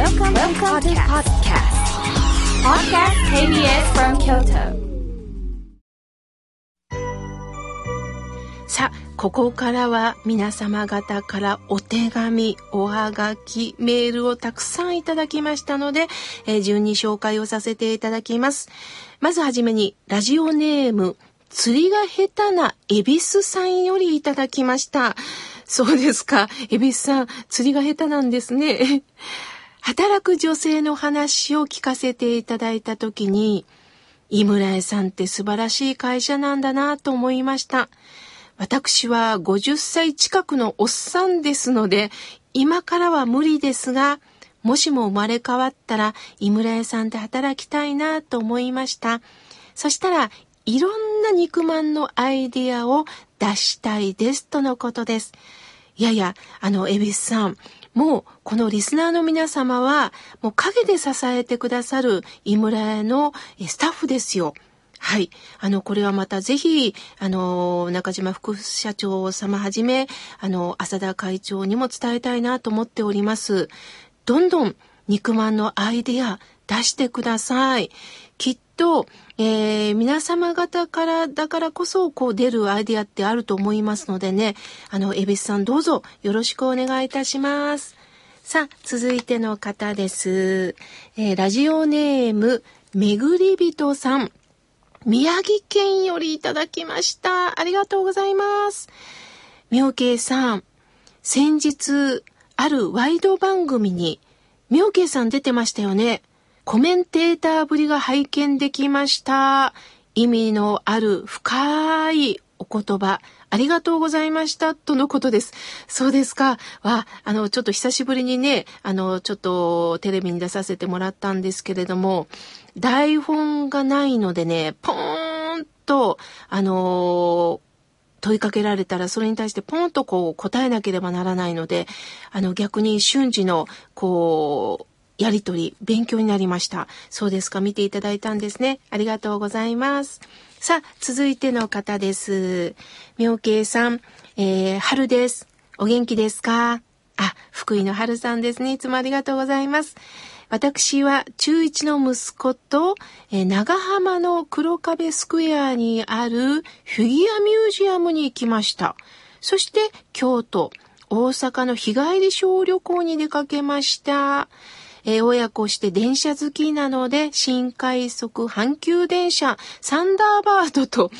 Welcome, Welcome to podcast. Podcast KBS from Kyoto. さあ、ここからは皆様方からお手紙、おはがき、メールをたくさんいただきましたので、えー順に紹介をさせていただきます。まずはじめに、ラジオネーム、釣りが下手な恵比寿さんよりいただきました。そうですか。恵比寿さん、釣りが下手なんですね。働く女性の話を聞かせていただいたときに、井村屋さんって素晴らしい会社なんだなと思いました。私は50歳近くのおっさんですので、今からは無理ですが、もしも生まれ変わったら、井村屋さんで働きたいなと思いました。そしたら、いろんな肉まんのアイディアを出したいですとのことです。いやいや、あの、恵比寿さん、もうこのリスナーの皆様は、もう陰で支えてくださる井村屋のスタッフですよ。はい。あの、これはまたぜひ、あの、中島副社長様はじめ、あの、浅田会長にも伝えたいなと思っております。どんどん肉まんのアイデア出してください。きっと、えー皆様方からだからこそこう出るアイデアってあると思いますのでね、あの、恵比寿さんどうぞよろしくお願いいたします。さあ、続いての方です。えーラジオネーム、めぐり人さん。宮城県よりいただきました。ありがとうございます。妙慶さん、先日、あるワイド番組に、妙慶さん出てましたよね。コメンテーターぶりが拝見できました。意味のある深いお言葉、ありがとうございました。とのことです。そうですか。わ、あの、ちょっと久しぶりにね、あの、ちょっとテレビに出させてもらったんですけれども、台本がないのでね、ポーンと、あの問いかけられたらそれに対してポンとこう答えなければならないので、あの逆に瞬時のこう、やりとり、勉強になりました。そうですか、見ていただいたんですね。ありがとうございます。さあ、続いての方です。妙慶さん、えー、春です。お元気ですか？あ、福井の春さんですね。いつもありがとうございます。私は中1の息子と、えー長浜の黒壁スクエアにあるフィギュアミュージアムに行きました。そして京都、大阪の日帰り小旅行に出かけました。えー親子して電車好きなので、新快速阪急電車、サンダーバードと、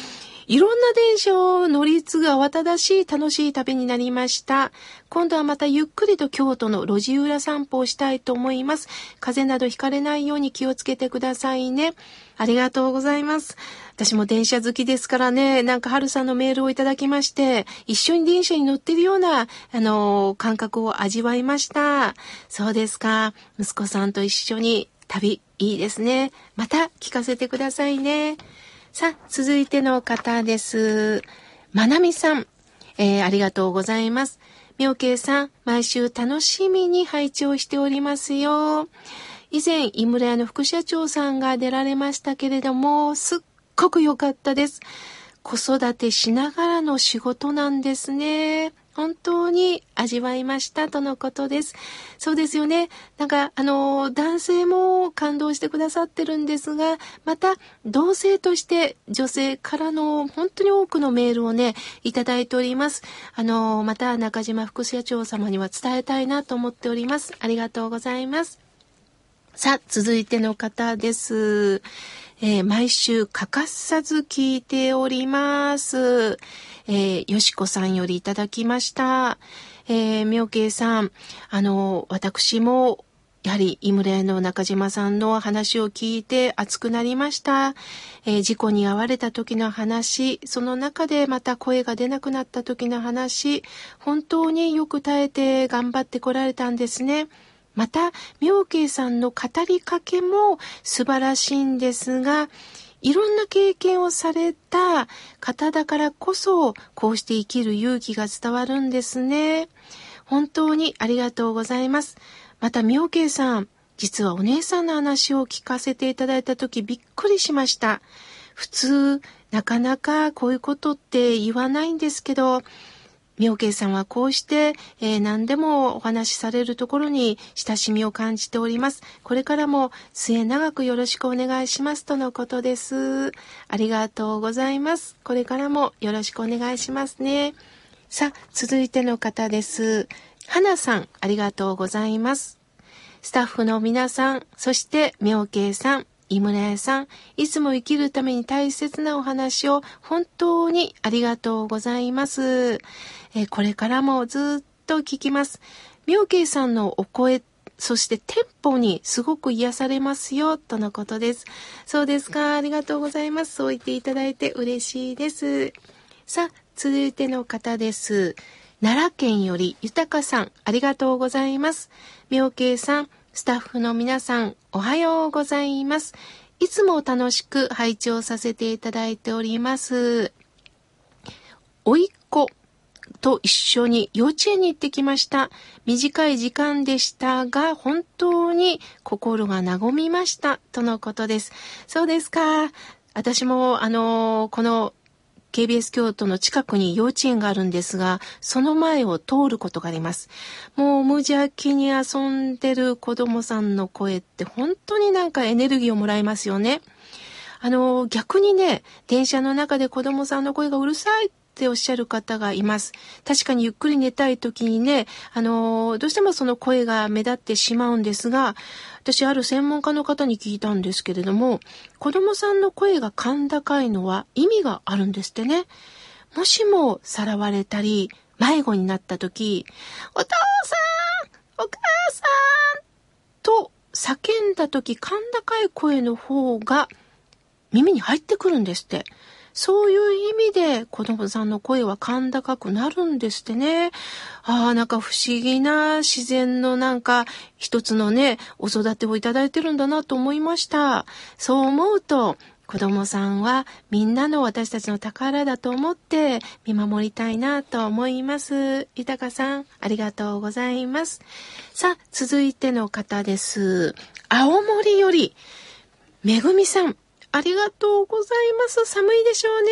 いろんな電車を乗り継ぐ慌ただしい楽しい旅になりました。今度はまたゆっくりと京都の路地裏散歩をしたいと思います。風邪などひかれないように気をつけてくださいね。ありがとうございます。私も電車好きですからね、なんか春さんのメールをいただきまして、一緒に電車に乗ってるような、あの、感覚を味わいました。そうですか。息子さんと一緒に旅、いいですね。また聞かせてくださいね。さあ、続いての方です。まなみさん、えーありがとうございます。みょうけいさん、毎週楽しみに配置をしておりますよ。以前、井村屋の副社長さんが出られましたけれども、すっごく良かったです。子育てしながらの仕事なんですね。本当に味わいましたとのことです。そうですよね。なんか、あの、男性も感動してくださってるんですが、また、同性として女性からの本当に多くのメールをね、いただいております。あの、また中島副社長様には伝えたいなと思っております。ありがとうございます。さあ、続いての方です。えー毎週欠かさず聞いております。えーよしこさんよりいただきました。えー、みょうけいさん、あの、私も、やはり、井村屋の中島さんの話を聞いて熱くなりました。えー事故に遭われた時の話、その中でまた声が出なくなった時の話、本当によく耐えて頑張ってこられたんですね。また、妙慶さんの語りかけも素晴らしいんですが、いろんな経験をされた方だからこそ、こうして生きる勇気が伝わるんですね。本当にありがとうございます。また、妙慶さん、実はお姉さんの話を聞かせていただいたときびっくりしました。普通、なかなかこういうことって言わないんですけど、妙慶さんはこうして、えー、何でもお話しされるところに親しみを感じております。これからも末永くよろしくお願いしますとのことです。ありがとうございます。これからもよろしくお願いしますね。さあ、続いての方です。花さん、ありがとうございます。スタッフの皆さん、そして妙慶さん、井村屋さん、いつも生きるために大切なお話を本当にありがとうございます。えこれからもずっと聞きます。妙慶さんのお声、そしてテンポにすごく癒されますよ、とのことです。そうですか。ありがとうございます。そう言っていただいて嬉しいです。さあ、続いての方です。奈良県より豊さん、ありがとうございます。妙慶さん、スタッフの皆さん、おはようございます。いつも楽しく拝聴させていただいております。おいっ子と一緒に幼稚園に行ってきました。短い時間でしたが、本当に心が和みました。とのことです。そうですか。私も、あのこの KBS 京都の近くに幼稚園があるんですが、その前を通ることがあります。もう無邪気に遊んでる子供さんの声って本当になんかエネルギーをもらいますよね。あの、逆にね、電車の中で子供さんの声がうるさいっっておっしゃる方がいます。確かにゆっくり寝たい時にね、あの、どうしてもその声が目立ってしまうんですが、私ある専門家の方に聞いたんですけれども、子供さんの声が甲高いのは意味があるんですってね。もしもさらわれたり、迷子になった時、お父さんお母さんと叫んだ時、甲高い声の方が耳に入ってくるんですって。そういう意味で子供さんの声は甲高くなるんですってね。ああ、なんか不思議な自然のなんか一つのね、お育てをいただいてるんだなと思いました。そう思うと、子供さんはみんなの私たちの宝だと思って見守りたいなと思います。豊さん、ありがとうございます。さあ、続いての方です。青森より、めぐみさん、ありがとうございます。寒いでしょうね。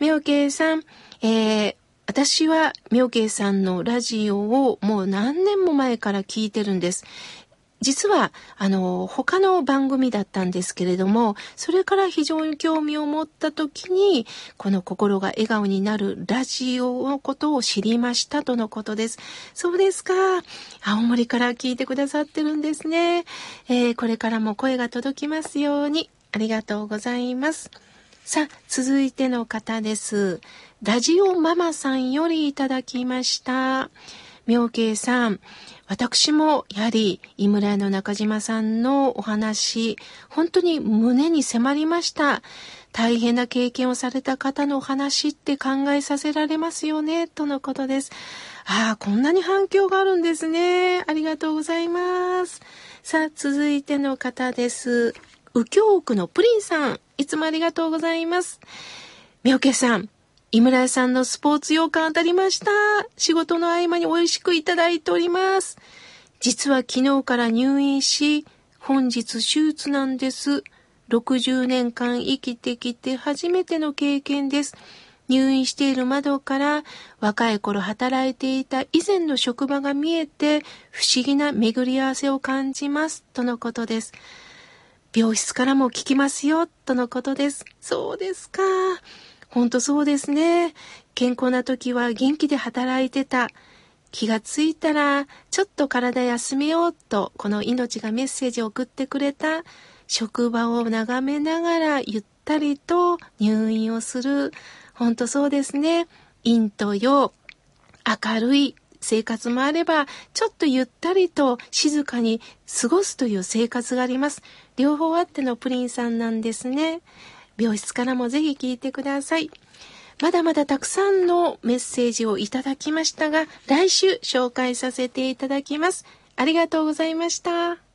妙慶さん、えー、私は妙慶さんのラジオをもう何年も前から聞いてるんです。実は、あの、他の番組だったんですけれども、それから非常に興味を持った時に、この心が笑顔になるラジオのことを知りましたとのことです。そうですか。青森から聞いてくださってるんですね。えー、これからも声が届きますように。ありがとうございます。さあ、続いての方です。ラジオママさんよりいただきました。妙慶さん、私もやはり井村屋の中島さんのお話、本当に胸に迫りました。大変な経験をされた方のお話って考えさせられますよね、とのことです。ああ、こんなに反響があるんですね。ありがとうございます。さあ、続いての方です。右京区のプリンさん、いつもありがとうございます。みおけさん、井村屋さんのスポーツ羊羹当たりました。仕事の合間に美味しくいただいております。実は昨日から入院し、本日手術なんです。60年間生きてきて初めての経験です。入院している窓から若い頃働いていた以前の職場が見えて不思議な巡り合わせを感じます。とのことです。病室からも聞きますよ、とのことです。そうですか。ほんとそうですね。健康な時は元気で働いてた。気がついたら、ちょっと体休めようと、この命がメッセージを送ってくれた。職場を眺めながらゆったりと入院をする。ほんとそうですね。陰と陽、明るい生活もあれば、ちょっとゆったりと静かに過ごすという生活があります。両方あってのプリンさんなんですね。病室からもぜひ聞いてください。まだまだたくさんのメッセージをいただきましたが、来週紹介させていただきます。ありがとうございました。